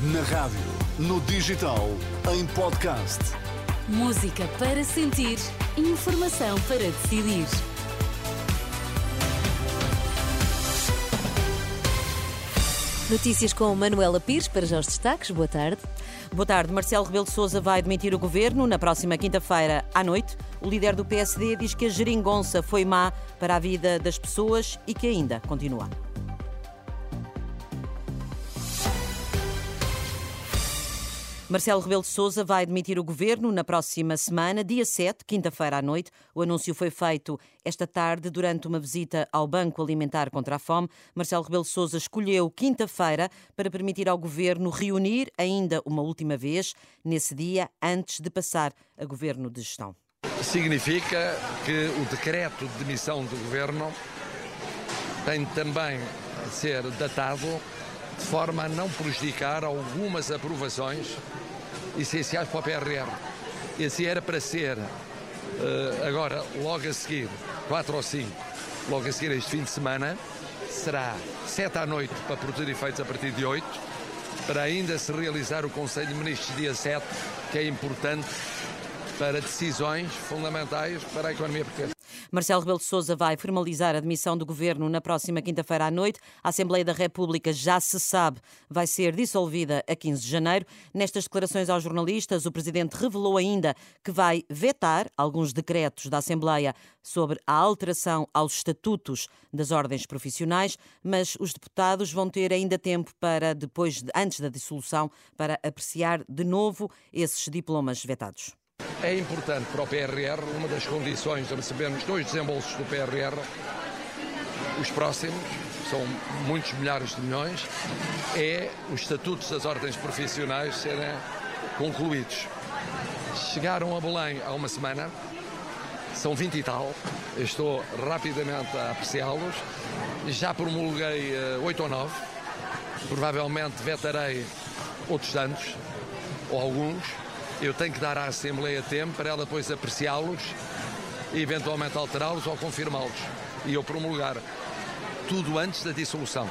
Na rádio, no digital, em podcast. Música para sentir, informação para decidir. Notícias com Manuela Pires para já os destaques. Boa tarde. Boa tarde. Marcelo Rebelo de Sousa vai demitir o governo na próxima quinta-feira à noite. O líder do PSD diz que a geringonça foi má para a vida das pessoas e que ainda continua. Marcelo Rebelo de Sousa vai demitir o governo na próxima semana, dia 7, quinta-feira à noite. O anúncio foi feito esta tarde durante uma visita ao Banco Alimentar contra a Fome. Marcelo Rebelo de Sousa escolheu quinta-feira para permitir ao governo reunir ainda uma última vez nesse dia antes de passar a governo de gestão. Significa que o decreto de demissão do governo tem também de ser datado de forma a não prejudicar algumas aprovações essenciais para o PRR. Esse era para ser, eh, agora, logo a seguir, 4 ou 5, logo a seguir este fim de semana, será 7 à noite para produzir efeitos a partir de 8, para ainda se realizar o Conselho de Ministros dia 7, que é importante para decisões fundamentais para a economia portuguesa. Marcelo Rebelo de Sousa vai formalizar a demissão do governo na próxima quinta-feira à noite. A Assembleia da República já se sabe vai ser dissolvida a 15 de janeiro. Nestas declarações aos jornalistas, o presidente revelou ainda que vai vetar alguns decretos da Assembleia sobre a alteração aos estatutos das ordens profissionais, mas os deputados vão ter ainda tempo para depois antes da dissolução para apreciar de novo esses diplomas vetados. É importante para o PRR, uma das condições de recebermos dois desembolsos do PRR, os próximos, são muitos milhares de milhões, é os estatutos das ordens profissionais serem concluídos. Chegaram a Belém há uma semana, são 20 e tal, estou rapidamente a apreciá-los, já promulguei 8 eh, ou 9, provavelmente vetarei outros tantos, ou alguns, eu tenho que dar à Assembleia tempo para ela depois apreciá-los e eventualmente alterá-los ou confirmá-los. E eu promulgar tudo antes da dissolução.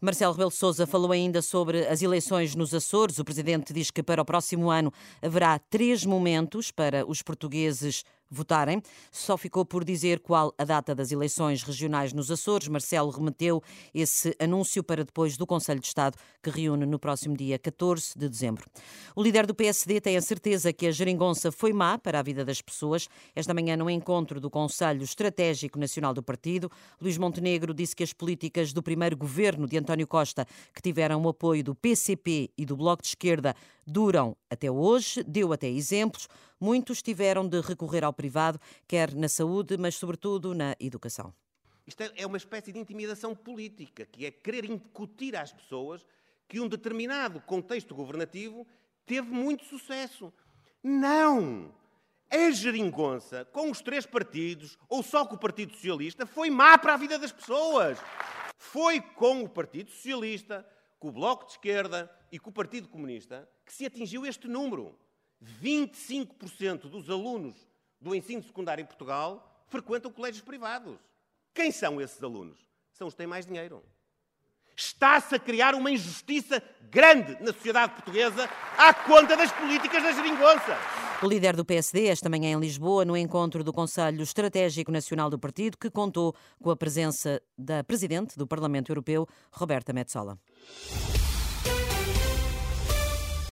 Marcelo Rebelo Sousa falou ainda sobre as eleições nos Açores. O presidente diz que para o próximo ano haverá três momentos para os portugueses votarem. Só ficou por dizer qual a data das eleições regionais nos Açores. Marcelo remeteu esse anúncio para depois do Conselho de Estado, que reúne no próximo dia 14 de dezembro. O líder do PSD tem a certeza que a geringonça foi má para a vida das pessoas. Esta manhã, no encontro do Conselho Estratégico Nacional do Partido, Luís Montenegro disse que as políticas do primeiro governo de António Costa, que tiveram o apoio do PCP e do Bloco de Esquerda, duram até hoje, deu até exemplos. Muitos tiveram de recorrer ao privado, quer na saúde, mas sobretudo na educação. Isto é uma espécie de intimidação política, que é querer incutir às pessoas que um determinado contexto governativo teve muito sucesso. Não! A geringonça, com os três partidos, ou só com o Partido Socialista, foi má para a vida das pessoas. Foi com o Partido Socialista, com o Bloco de Esquerda e com o Partido Comunista que se atingiu este número. 25% dos alunos do ensino secundário em Portugal frequentam colégios privados. Quem são esses alunos? São os que têm mais dinheiro. Está-se a criar uma injustiça grande na sociedade portuguesa à conta das políticas da geringonça. O líder do PSD, esta manhã em Lisboa, no encontro do Conselho Estratégico Nacional do Partido, que contou com a presença da Presidente do Parlamento Europeu, Roberta Metsola.